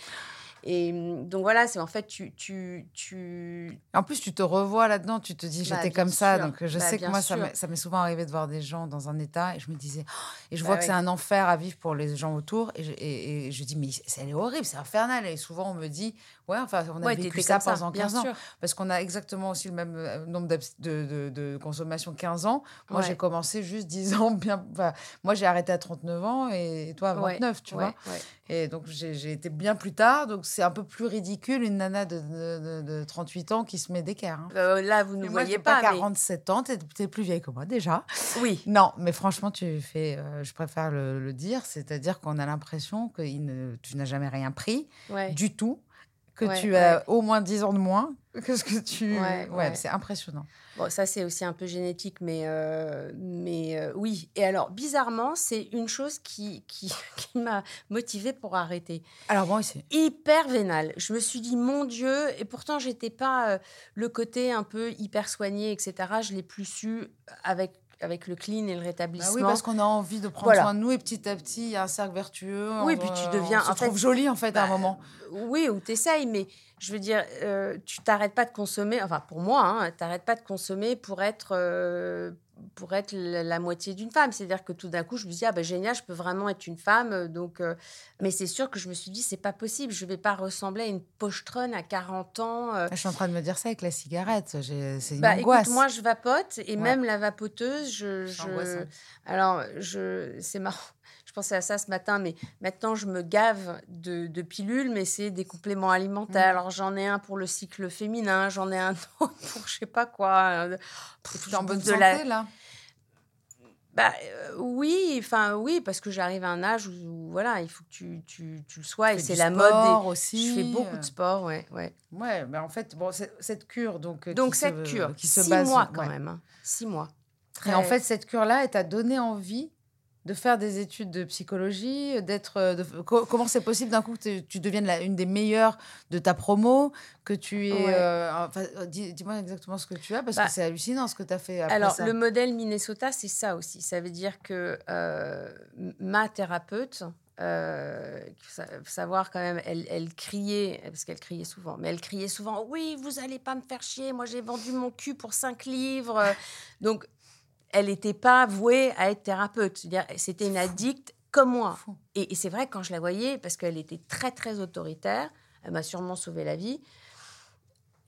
et, hum, donc voilà, c'est en fait, tu, tu, tu, En plus, tu te revois là-dedans, tu te dis, Bah, j'étais bien comme ça. Donc, je Bah, sais que moi, ça sûr. m'est- ça m'est souvent arrivé de voir des gens dans un état et je me disais, Oh et je Bah vois que c'est un enfer à vivre pour les gens autour. Et je, et, et je dis, mais c'est est horrible, c'est infernal. Et souvent, on me dit, ouais, enfin, on a ouais, vécu ça pendant bien 15 ans. sûr. Parce qu'on a exactement aussi le même euh, nombre de, de, de consommation 15 ans. Moi, Ouais. j'ai commencé juste 10 ans bien. moi, j'ai arrêté à 39 ans et toi à Ouais, 29, tu vois. Et donc, j'ai été bien plus tard. Donc, c'est un peu plus ridicule une nana de, de, de- de 38 ans qui se met d'équerre. hein. Euh, là, vous ne moi, voyez pas, mais 47 ans, t'es es plus vieille que moi déjà. oui. Non, mais franchement, tu fais, euh, je préfère le, le dire, c'est-à-dire qu'on a l'impression que il ne- tu n'as jamais rien pris Ouais. du tout, que Ouais, tu ouais. as au moins 10 ans de moins que ce que tu. Ouais, ouais. c'est impressionnant. Bon, ça, c'est aussi un peu génétique, mais, euh, mais euh, oui. Et alors, bizarrement, c'est une chose qui, qui, qui m'a motivée pour arrêter. Alors, moi aussi. hyper vénale. Je me suis dit, mon Dieu, et pourtant, j'étais pas euh, le côté un peu hyper soigné, etc. Je l'ai plus su avec, avec le clean et le Bah rétablissement. oui, parce qu'on a envie de prendre Voilà. soin de nous et petit à petit, il y a un cercle vertueux. Oui, on puis tu deviens- On se trouve jolie en fait à un bah, moment. Oui, ou t'essayes, mais je veux dire, euh, tu t'arrêtes pas de consommer, enfin pour moi, hein, t'arrêtes pas de consommer pour être, euh, pour être la, moitié d'une femme. C'est-à-dire que tout d'un coup, je me dis, ah ben génial, je peux vraiment être une femme. euh, Donc, euh, mais c'est sûr que je me suis dit, c'est pas possible, je vais pas ressembler à une pochetronne à 40 ans. euh, Je suis en train de me dire ça avec la cigarette. C'est une Bah, angoisse. écoute, moi, je vapote et Ouais. même la vapoteuse, je. Je-. Alors, je... c'est marrant. Je pensais à ça ce matin, mais maintenant, je me gave de, de pilules, mais c'est des compléments alimentaires. Mm. Alors, j'en ai un pour le cycle féminin, j'en ai un autre pour je sais pas quoi. euh, es en bonne de santé la- là? Bah, euh, oui, enfin, oui, parce que j'arrive à un âge où, où, voilà, il faut que tu, tu, tu le sois et c'est la mode. des- aussi. Je fais beaucoup euh. de sport, ouais, ouais. Ouais, mais en fait, bon, cette cure, donc. Donc, qui cette se, cure, qui se six base. mois quand ouais. même. hein. Six mois. Et en Très- fait, cette cure-là, elle t'a donné envie de faire des études de psychologie, d'être. euh, co- comment c'est possible d'un coup que tu- deviennes la- une des meilleures de ta promo, que tu es. Ouais. euh, enfin, euh, dis- dis-moi exactement ce que tu as, parce Bah, que c'est hallucinant ce que tu as fait après Alors, ça. le modèle Minnesota, c'est ça aussi. Ça veut dire que euh, ma thérapeute, euh, savoir quand même, elle, elle criait, parce qu'elle criait souvent, mais elle criait souvent Oui, vous allez pas me faire chier, moi j'ai vendu mon cul pour cinq livres. Donc, elle n'était pas vouée à être thérapeute. C'était une addicte comme moi. Et, et c'est vrai, quand je la voyais, parce qu'elle était très, très autoritaire, elle m'a sûrement sauvé la vie.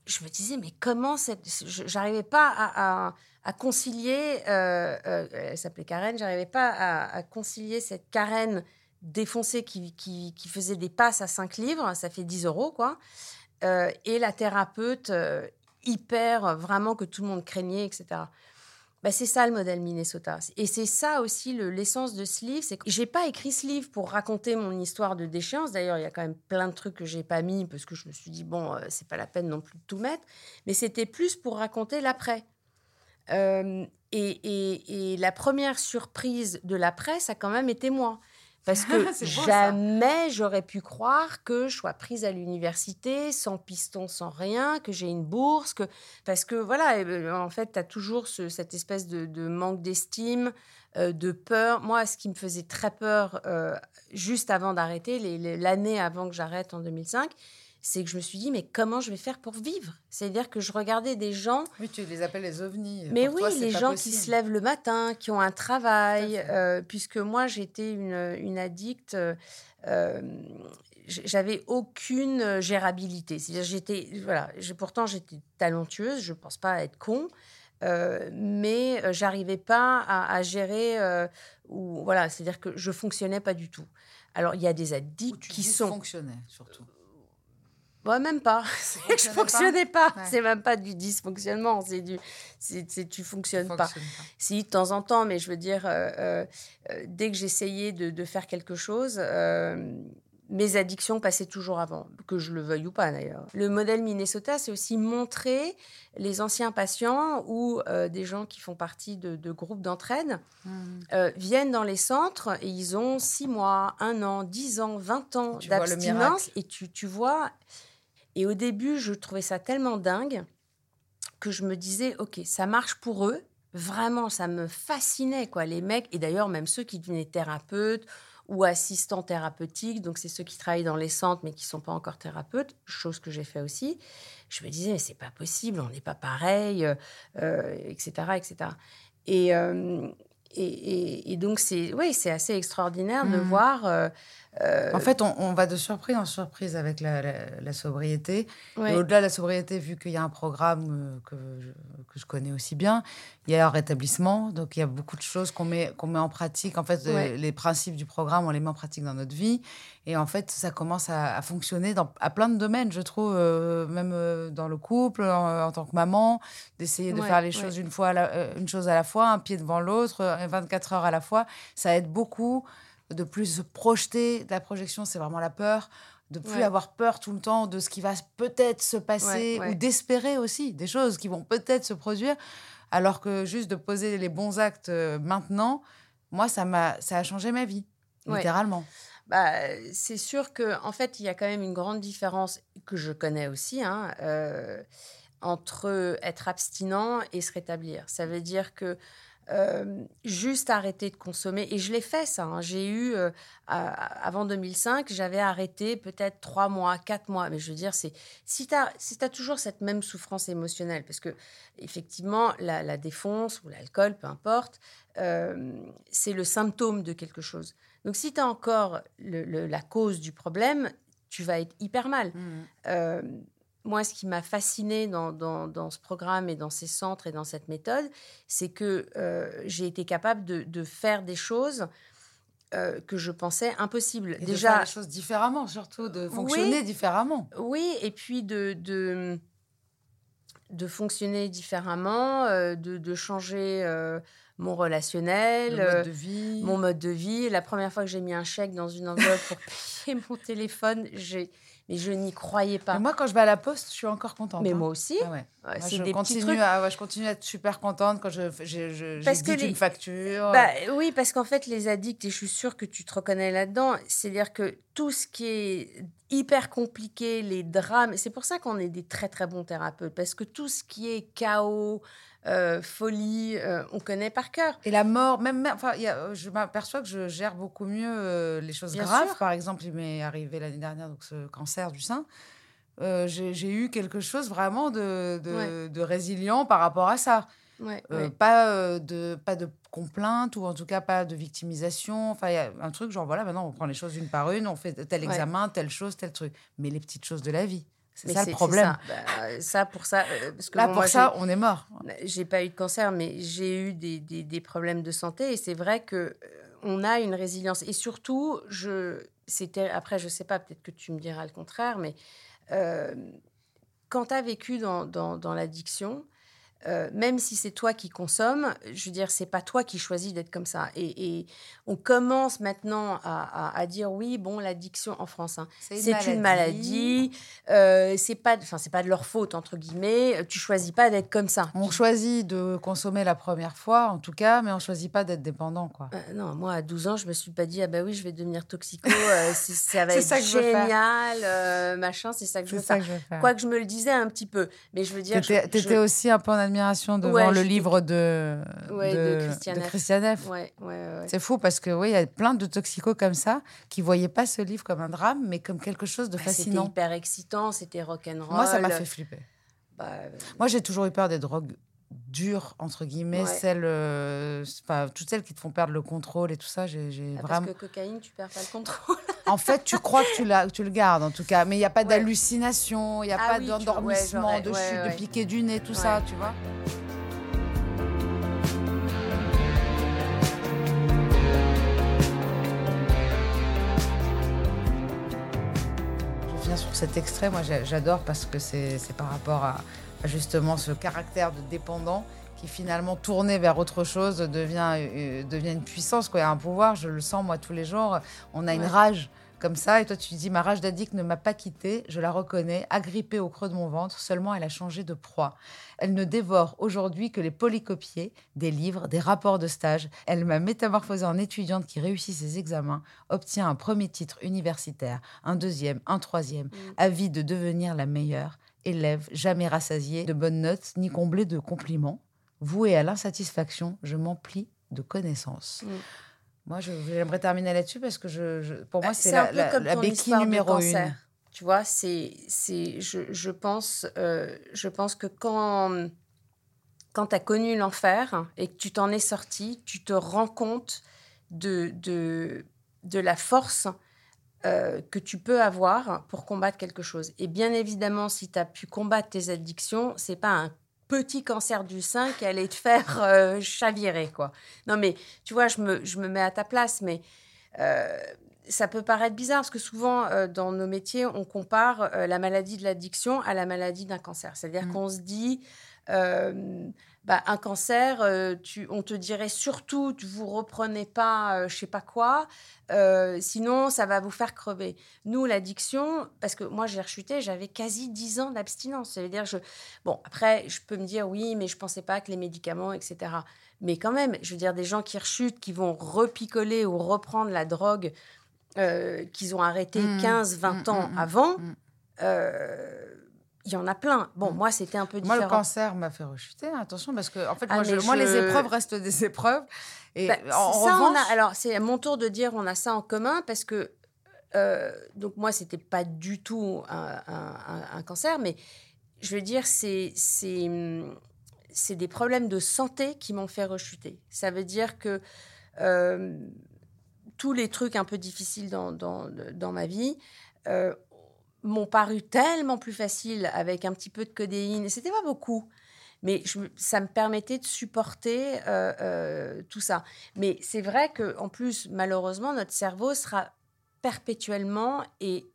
Je me disais, mais comment cette... je- J'arrivais pas à, à- à concilier... euh, euh, elle s'appelait Karen. J'arrivais pas à, à concilier cette Karen défoncée qui, qui, qui faisait des passes à 5 livres, ça fait 10 euros, quoi, euh, et la thérapeute euh, hyper, vraiment que tout le monde craignait, etc. Bah, c'est ça le modèle Minnesota. Et c'est ça aussi le- l'essence de ce livre. C'est que j'ai pas écrit ce livre pour raconter mon histoire de déchéance. D'ailleurs, il y a quand même plein de trucs que j'ai pas mis parce que je me suis dit, bon, euh, c'est pas la peine non plus de tout mettre. Mais c'était plus pour raconter l'après. Euh, et, et- et la première surprise de l'après, ça a quand même été moi. Parce que jamais j'aurais pu croire que je sois prise à l'université, sans piston, sans rien, que j'ai une bourse, que... parce que voilà, ben, en fait, tu as toujours ce- cette espèce de, de manque d'estime, euh, de peur. Moi, ce qui me faisait très peur euh, juste avant d'arrêter, l'année avant que j'arrête en 2005, c'est que je me suis dit, mais comment je vais faire pour vivre? C'est-à-dire que je regardais des gens. Oui, tu les appelles les ovnis. Mais Pour oui, toi, les gens possible. qui se lèvent le matin, qui ont un travail, euh, puisque moi, j'étais une, une addicte. euh, j'avais aucune euh, gérabilité. C'est-à-dire, j'étais, voilà, pourtant j'étais talentueuse, je pense pas être con, euh, mais j'arrivais pas à, à gérer. ou voilà, c'est-à-dire que je fonctionnais pas du tout. Alors, il y a des addicts tu qui sont dysfonctionnais, surtout. Ouais, même pas. Que je fonctionnais fonctionnais pas. Ouais. C'est même pas du dysfonctionnement. C'est du, c'est, tu fonctionnes pas. Pas. Si de temps en temps, mais je veux dire, euh, euh, euh, dès que j'essayais de, de faire quelque chose, euh, mes addictions passaient toujours avant, que je le veuille ou pas d'ailleurs. Le modèle Minnesota, c'est aussi montrer les anciens patients ou euh, des gens qui font partie de, de groupes d'entraide euh, viennent dans les centres et ils ont 6 mois, 1 an, 10 ans, 20 ans d'abstinence. Et tu, tu vois. Et au début, je trouvais ça tellement dingue que je me disais, OK, ça marche pour eux. Vraiment, ça me fascinait, quoi. Les mecs, et d'ailleurs, même ceux qui devenaient thérapeutes ou assistants thérapeutiques, donc c'est ceux qui travaillent dans les centres mais qui ne sont pas encore thérapeutes, chose que j'ai fait aussi. Je me disais, mais c'est pas possible, on n'est pas pareil, euh, euh, etc., etc. Et, euh, et, et- et donc, c'est c'est assez extraordinaire de Mhm. voir. euh, euh, En fait, on, on va de surprise en surprise avec la, la- la sobriété. ouais. Et au-delà de la sobriété, vu qu'il y a un programme euh, que je, que je connais aussi bien, il y a un rétablissement. Donc, il y a beaucoup de choses qu'on met, qu'on met en pratique. En fait, euh, Ouais. les principes du programme, on les met en pratique dans notre vie. Et en fait, ça commence à, à fonctionner dans, à plein de domaines, je trouve, euh, même dans le couple, en, en tant que maman, d'essayer de Ouais, faire les choses une, fois la- une chose à la fois, un pied devant l'autre, euh, 24 heures à la fois. Ça aide beaucoup de plus se projeter. La projection, c'est vraiment la peur de plus Ouais. avoir peur tout le temps de ce qui va peut-être se passer Ouais, ouais. ou d'espérer aussi des choses qui vont peut-être se produire alors que juste de poser les bons actes euh, maintenant moi ça m'a ça a changé ma vie littéralement Bah, c'est sûr que en fait, il y a quand même une grande différence que je connais aussi hein, euh, entre être abstinent et se rétablir. Ça veut dire que euh, juste arrêter de consommer, et je l'ai fait ça. hein. J'ai eu, euh, à- avant 2005, j'avais arrêté peut-être trois mois, quatre mois. Mais je veux dire, c'est si tu as, si toujours cette même souffrance émotionnelle, parce que effectivement, la, la défonce ou l'alcool, peu importe, euh, c'est le symptôme de quelque chose. Donc, si tu as encore le- le- la cause du problème, tu vas être hyper mal. Euh, moi, ce qui m'a fasciné dans, dans, dans ce programme et dans ces centres et dans cette méthode, c'est que euh, j'ai été capable de, de faire des choses euh, que je pensais impossibles. et de Déjà, faire les choses différemment surtout de fonctionner différemment oui, et puis de, de, de fonctionner différemment, euh, de, de changer mon relationnel, le mode de vie mon mode de vie. La première fois que j'ai mis un chèque dans une enveloppe pour payer mon téléphone, j'ai... mais je n'y croyais pas. Mais moi quand je vais à la poste je suis encore contente Mais hein. moi aussi, Ah ouais. ouais, Moi, c'est je des continue trucs. à, ouais, je continue à être super contente quand je j'ai je, Parce que j'édite les- une facture Bah, oui, parce qu'en fait, les addicts, et je suis sûre que tu te reconnais là-dedans, c'est-à-dire que tout ce qui est hyper compliqué, les drames, c'est pour ça qu'on est des très très bons thérapeutes, parce que tout ce qui est chaos, euh, folie, euh, on connaît par cœur. Et la mort, même, enfin, y a- je m'aperçois que je gère beaucoup mieux euh, les choses Bien graves. sûr. Par exemple, il m'est arrivé l'année dernière donc ce cancer du sein. Euh, j'ai eu quelque chose vraiment de, de, Ouais. de résilient par rapport à ça. Ouais, Euh, ouais. Pas euh, de pas de complainte ou en tout cas pas de victimisation. Enfin, il y a un truc genre voilà, maintenant on prend les choses une par une, on fait tel Ouais. examen, telle chose, tel truc. Mais les petites choses de la vie, c'est ça le problème. Ça, Bah, ça, pour ça, euh, parce que Là, bon, pour moi, ça, on est mort. j'ai- j'ai pas eu de cancer, mais j'ai eu des, des- des problèmes de santé, et c'est vrai que euh, on a une résilience. Et surtout, je, c'était après, je sais pas, peut-être que tu me diras le contraire, mais euh, quand tu as vécu dans, dans, dans l'addiction, euh, même si c'est toi qui consommes, je veux dire, c'est pas toi qui choisis d'être comme ça. Et, et on commence maintenant à, à- à dire oui, bon, l'addiction en France, hein, c'est une maladie, euh, c'est pas, enfin, c'est pas de leur faute entre guillemets. Tu choisis pas d'être comme ça. On choisit de consommer la première fois, en tout cas, mais on choisit pas d'être dépendant, quoi. Euh, non, moi à 12 ans, je me suis pas dit ah bah oui, je vais devenir toxico, euh, ça va être ça que génial, machin, c'est ça que je veux ça faire. que je faire. Quoique je me le disais un petit peu, mais je veux dire, t'étais aussi un peu en admiration devant Ouais, le livre de, Ouais, de Christiane F. Ouais. C'est fou parce que oui, il y a plein de toxicos comme ça qui voyaient pas ce livre comme un drame, mais comme quelque chose de Bah, C'était fascinant. hyper excitant, c'était rock'n'roll. Moi, ça m'a fait flipper. Bah, euh, Moi, j'ai toujours eu peur des drogues dures, entre guillemets, Ouais. celles, euh, enfin, toutes celles qui te font perdre le contrôle et tout ça. J'ai ah, vraiment. Parce que cocaïne, tu perds pas le contrôle. En fait, tu crois que tu, l'as- tu le gardes, en tout cas. Mais il n'y a pas Ouais. d'hallucination, il n'y a Ah pas oui, ouais, d'endormissement, de chute, de piqué du nez, tout ça, tu vois. Je viens sur cet extrait, moi j'a- j'adore parce que c'est par rapport à justement ce caractère de dépendant qui finalement tourné vers autre chose devient, euh, devient une puissance, quoi, un pouvoir. Je le sens moi tous les jours. On a une rage comme ça et toi tu dis ma rage d'addict ne m'a pas quittée, je la reconnais, agrippée au creux de mon ventre, seulement elle a changé de proie. Elle ne dévore aujourd'hui que les polycopiés, des livres, des rapports de stage. Elle m'a métamorphosée en étudiante qui réussit ses examens, obtient un premier titre universitaire, un deuxième, un troisième, avide de devenir la meilleure, élève, jamais rassasiée de bonnes notes ni comblée de compliments. Vouée à l'insatisfaction, je m'emplis de connaissances. Mm. Moi, j'aimerais terminer là-dessus parce que je, je- pour moi, Bah, c'est la, béquille numéro une. Tu vois, c'est, c'est, je, je pense, euh, je pense que quand, quand tu as connu l'enfer et que tu t'en es sorti, tu te rends compte de, de, de la force euh, que tu peux avoir pour combattre quelque chose. Et bien évidemment, si tu as pu combattre tes addictions, c'est pas un petit cancer du sein qui allait te faire euh, chavirer, quoi. Non, mais tu vois, je me, je me mets à ta place, mais euh, ça peut paraître bizarre parce que souvent, euh, dans nos métiers, on compare la maladie de l'addiction à la maladie d'un cancer. C'est-à-dire Mm. qu'on se dit, bah, un cancer, euh, tu, on te dirait surtout, tu vous reprenez pas, euh, je sais pas quoi, euh, sinon ça va vous faire crever. Nous, l'addiction, parce que moi j'ai rechuté, j'avais quasi 10 ans d'abstinence. Ça veut dire, je... bon, après, je peux me dire oui, mais je pensais pas que les médicaments, etc. Mais quand même, je veux dire, des gens qui rechutent, qui vont repicoler ou reprendre la drogue euh, qu'ils ont arrêté Mmh, 15, 20 mmh, ans mmh, mmh, avant, il y en a plein. Bon, Mmh. moi, c'était un peu Moi, différent. le cancer m'a fait rechuter. Attention, parce que en fait, Ah, moi, je- moi, les épreuves restent des épreuves. Et Bah, en ça, on revanche, a- alors, c'est à mon tour de dire on a ça en commun parce que, euh, donc moi, c'était pas du tout un, un- un- un cancer, mais je veux dire, c'est c'est c'est des problèmes de santé qui m'ont fait rechuter. Ça veut dire que euh, tous les trucs un peu difficiles dans, dans, dans ma vie euh, m'ont paru tellement plus faciles avec un petit peu de codéine. C'était pas beaucoup. Mais ça me permettait de supporter euh, euh, tout ça. Mais c'est vrai que en plus, malheureusement, notre cerveau sera perpétuellement et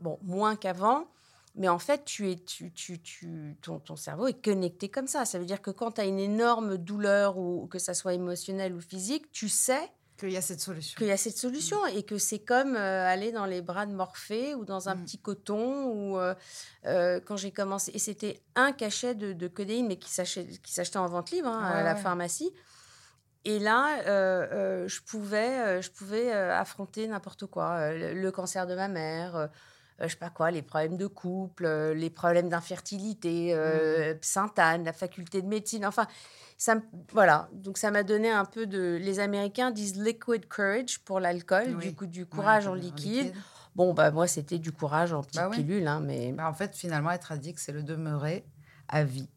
bon moins qu'avant. Mais en fait, tu es, tu, tu, tu, ton, cerveau est connecté comme ça. Ça veut dire que quand tu as une énorme douleur, ou que ça soit émotionnel ou physique, tu sais qu'il y a cette solution. qu'il y a cette solution et que c'est comme euh, aller dans les bras de Morphée ou dans un Mm. petit coton ou euh, euh, quand j'ai commencé et c'était un cachet de, de codéine mais qui s'achetait en vente libre hein, à Ouais, la pharmacie et là je pouvais je pouvais affronter n'importe quoi le, le cancer de ma mère je sais pas quoi, les problèmes de couple, euh, les problèmes d'infertilité, euh, Sainte-Anne, la faculté de médecine, enfin, ça, voilà. Donc ça m'a donné un peu de. Les Américains disent liquid courage pour l'alcool, Oui. du coup du courage Ouais, en liquide. Bon bah moi c'était du courage en petite Bah oui. pilule, hein, mais Bah, en fait, finalement, être addict, c'est le demeurer à vie.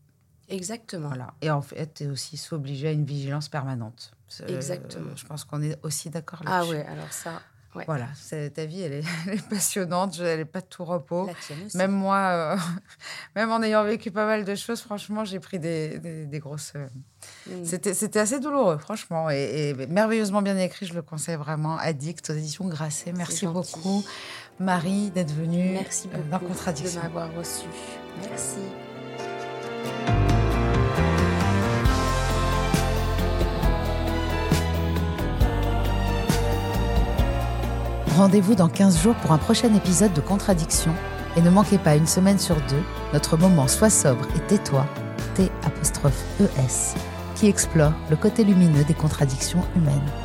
exactement. Voilà. Et en fait, es aussi s'obliger à une vigilance permanente. Exactement. je pense qu'on est aussi d'accord Ah là-dessus. ouais, alors ça, ouais. Voilà, ta vie, elle est, elle est passionnante, je- elle n'est pas de tout repos. La tienne aussi. Même moi, euh, même en ayant vécu pas mal de choses, franchement, j'ai pris des, des- des grosses. euh, Mm. C'était assez douloureux, franchement, et, et merveilleusement bien écrit. Je le conseille vraiment. Addict aux éditions Grasset. Merci beaucoup, Marie, d'être venue Merci euh, beaucoup de m'avoir reçu. Merci. Rendez-vous dans 15 jours pour un prochain épisode de Contradiction. Et ne manquez pas une semaine sur deux notre moment Sois sobre et tais-toi, T apostrophe ES, qui explore le côté lumineux des contradictions humaines.